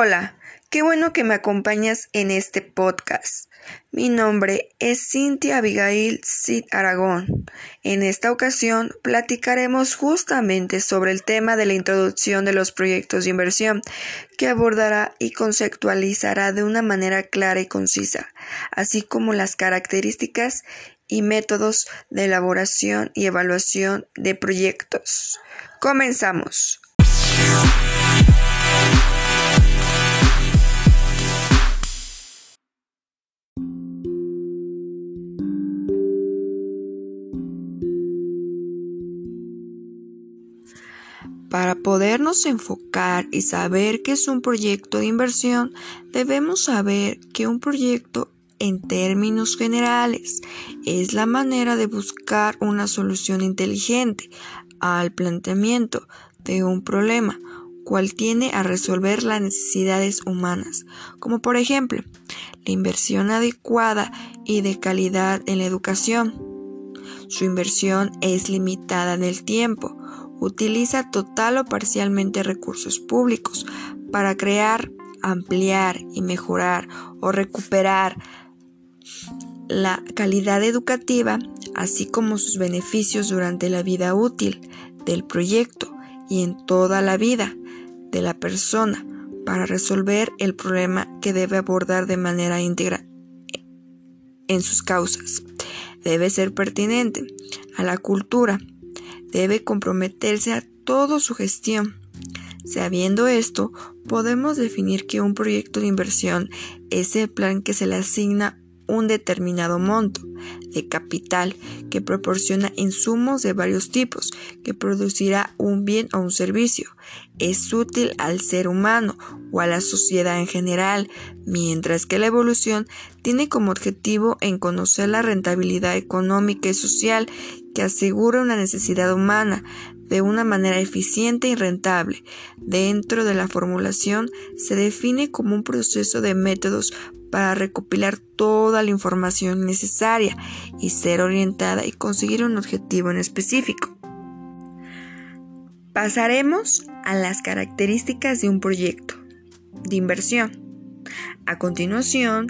Hola, qué bueno que me acompañas en este podcast. Mi nombre es Cintia Abigail Cid Aragón. En esta ocasión platicaremos justamente sobre el tema de la introducción de los proyectos de inversión, que abordará y conceptualizará de una manera clara y concisa, así como las características y métodos de elaboración y evaluación de proyectos. Comenzamos. Para podernos enfocar y saber qué es un proyecto de inversión, debemos saber que un proyecto en términos generales es la manera de buscar una solución inteligente al planteamiento de un problema, cual tiene a resolver las necesidades humanas, como por ejemplo la inversión adecuada y de calidad en la educación. Su inversión es limitada en el tiempo, utiliza total o parcialmente recursos públicos para crear, ampliar y mejorar o recuperar la calidad educativa, así como sus beneficios durante la vida útil del proyecto y en toda la vida de la persona para resolver el problema que debe abordar de manera íntegra en sus causas. Debe ser pertinente a la cultura, debe comprometerse a toda su gestión. Sabiendo esto, podemos definir que un proyecto de inversión es el plan que se le asigna un determinado monto de capital que proporciona insumos de varios tipos, que producirá un bien o un servicio. Es útil al ser humano o a la sociedad en general, mientras que la evolución tiene como objetivo en conocer la rentabilidad económica y social que asegura una necesidad humana de una manera eficiente y rentable. Dentro de la formulación se define como un proceso de métodos para recopilar toda la información necesaria y ser orientada y conseguir un objetivo en específico. Pasaremos a las características de un proyecto de inversión. A continuación,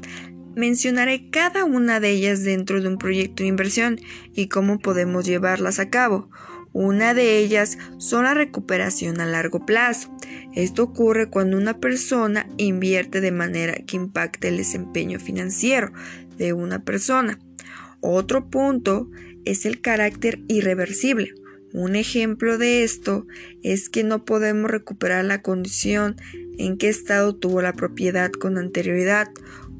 mencionaré cada una de ellas dentro de un proyecto de inversión y cómo podemos llevarlas a cabo. Una de ellas son la recuperación a largo plazo. Esto ocurre cuando una persona invierte de manera que impacte el desempeño financiero de una persona. Otro punto es el carácter irreversible. Un ejemplo de esto es que no podemos recuperar la condición en que estado tuvo la propiedad con anterioridad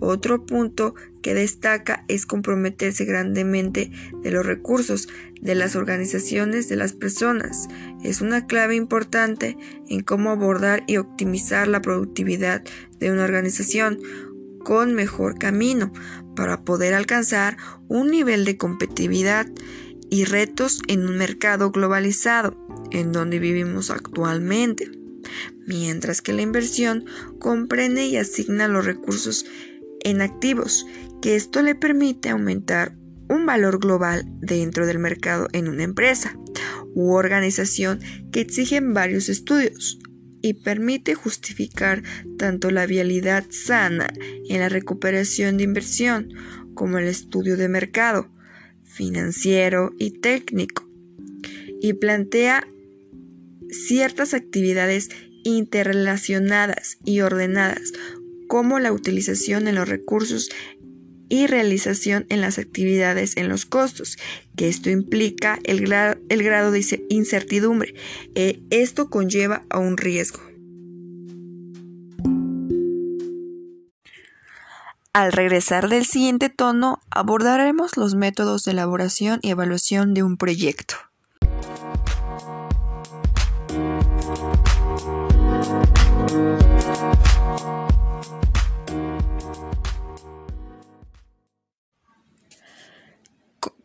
otro punto que destaca es comprometerse grandemente de los recursos de las organizaciones de las personas. Es una clave importante en cómo abordar y optimizar la productividad de una organización con mejor camino para poder alcanzar un nivel de competitividad y retos en un mercado globalizado en donde vivimos actualmente. Mientras que la inversión comprende y asigna los recursos en activos, que esto le permite aumentar un valor global dentro del mercado en una empresa u organización que exigen varios estudios y permite justificar tanto la vialidad sana en la recuperación de inversión como el estudio de mercado financiero y técnico y plantea ciertas actividades interrelacionadas y ordenadas como la utilización en los recursos y realización en las actividades en los costos, que esto implica el, grado de incertidumbre. Eh, esto conlleva a un riesgo. Al regresar del siguiente tono, abordaremos los métodos de elaboración y evaluación de un proyecto.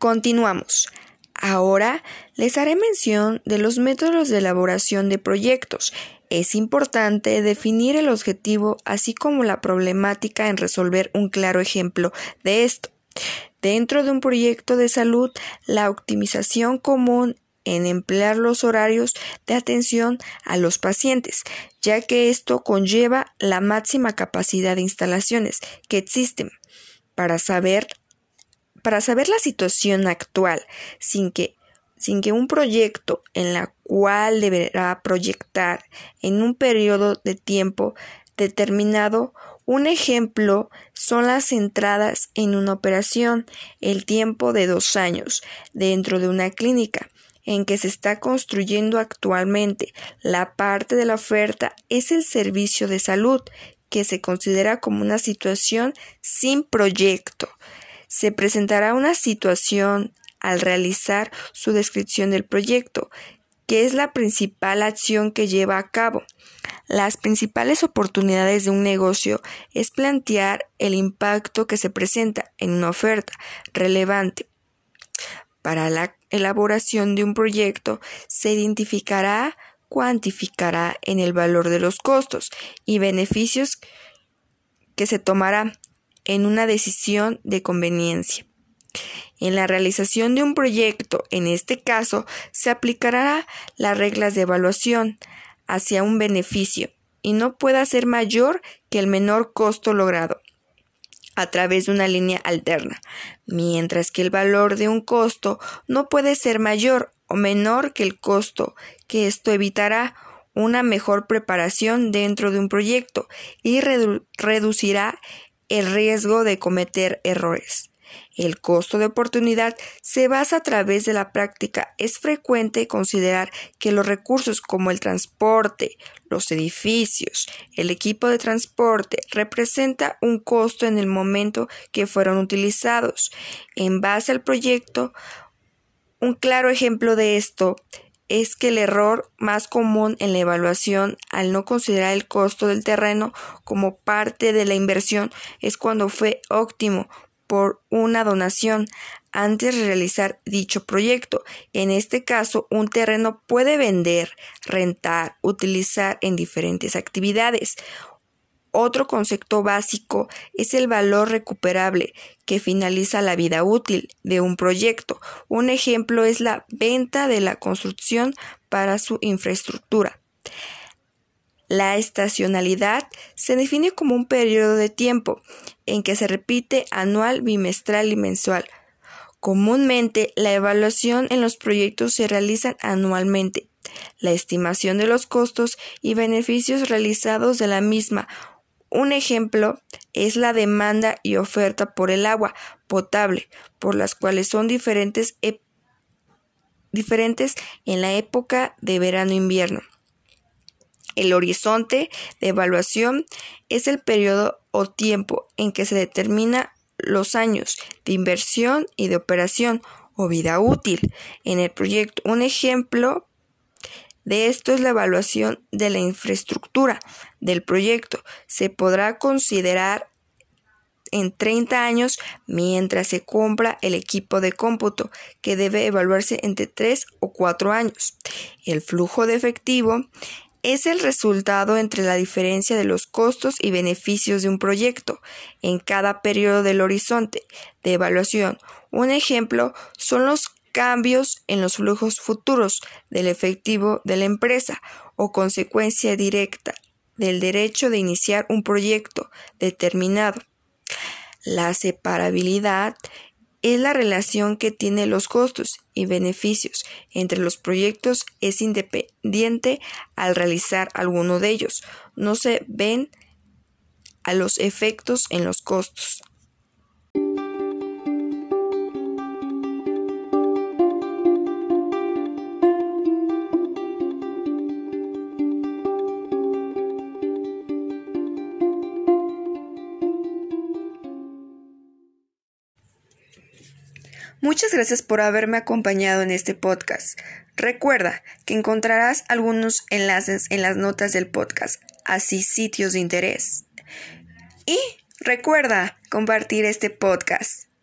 Continuamos. Ahora les haré mención de los métodos de elaboración de proyectos. Es importante definir el objetivo así como la problemática en resolver un claro ejemplo de esto. Dentro de un proyecto de salud, la optimización común en emplear los horarios de atención a los pacientes, ya que esto conlleva la máxima capacidad de instalaciones que existen para saber para saber la situación actual sin que sin que un proyecto en la cual deberá proyectar en un periodo de tiempo determinado un ejemplo son las entradas en una operación, el tiempo de dos años, dentro de una clínica en que se está construyendo actualmente. La parte de la oferta es el servicio de salud, que se considera como una situación sin proyecto. Se presentará una situación al realizar su descripción del proyecto, que es la principal acción que lleva a cabo. Las principales oportunidades de un negocio es plantear el impacto que se presenta en una oferta relevante. Para la elaboración de un proyecto se identificará, cuantificará en el valor de los costos y beneficios que se tomará en una decisión de conveniencia. En la realización de un proyecto, en este caso, se aplicará las reglas de evaluación hacia un beneficio y no pueda ser mayor que el menor costo logrado a través de una línea alterna, mientras que el valor de un costo no puede ser mayor o menor que el costo, que esto evitará una mejor preparación dentro de un proyecto y reducirá el riesgo de cometer errores. El costo de oportunidad se basa a través de la práctica. Es frecuente considerar que los recursos como el transporte, los edificios, el equipo de transporte representa un costo en el momento que fueron utilizados. En base al proyecto, un claro ejemplo de esto es que el error más común en la evaluación al no considerar el costo del terreno como parte de la inversión es cuando fue óptimo por una donación antes de realizar dicho proyecto. En este caso, un terreno puede vender, rentar, utilizar en diferentes actividades. Otro concepto básico es el valor recuperable que finaliza la vida útil de un proyecto. Un ejemplo es la venta de la construcción para su infraestructura. La estacionalidad se define como un periodo de tiempo en que se repite anual, bimestral y mensual. Comúnmente, la evaluación en los proyectos se realiza anualmente. La estimación de los costos y beneficios realizados de la misma. Un ejemplo es la demanda y oferta por el agua potable, por las cuales son diferentes, en la época de verano-invierno. El horizonte de evaluación es el periodo o tiempo en que se determina los años de inversión y de operación o vida útil en el proyecto. Un ejemplo de esto es la evaluación de la infraestructura del proyecto. Se podrá considerar en 30 años mientras se compra el equipo de cómputo, que debe evaluarse entre 3 o 4 años. El flujo de efectivo es el resultado entre la diferencia de los costos y beneficios de un proyecto en cada periodo del horizonte de evaluación. Un ejemplo son los cambios en los flujos futuros del efectivo de la empresa o consecuencia directa del derecho de iniciar un proyecto determinado. La separabilidad es la relación que tiene los costos y beneficios entre los proyectos es independiente al realizar alguno de ellos. No se ven a los efectos en los costos. Muchas gracias por haberme acompañado en este podcast. Recuerda que encontrarás algunos enlaces en las notas del podcast, así sitios de interés. Y recuerda compartir este podcast.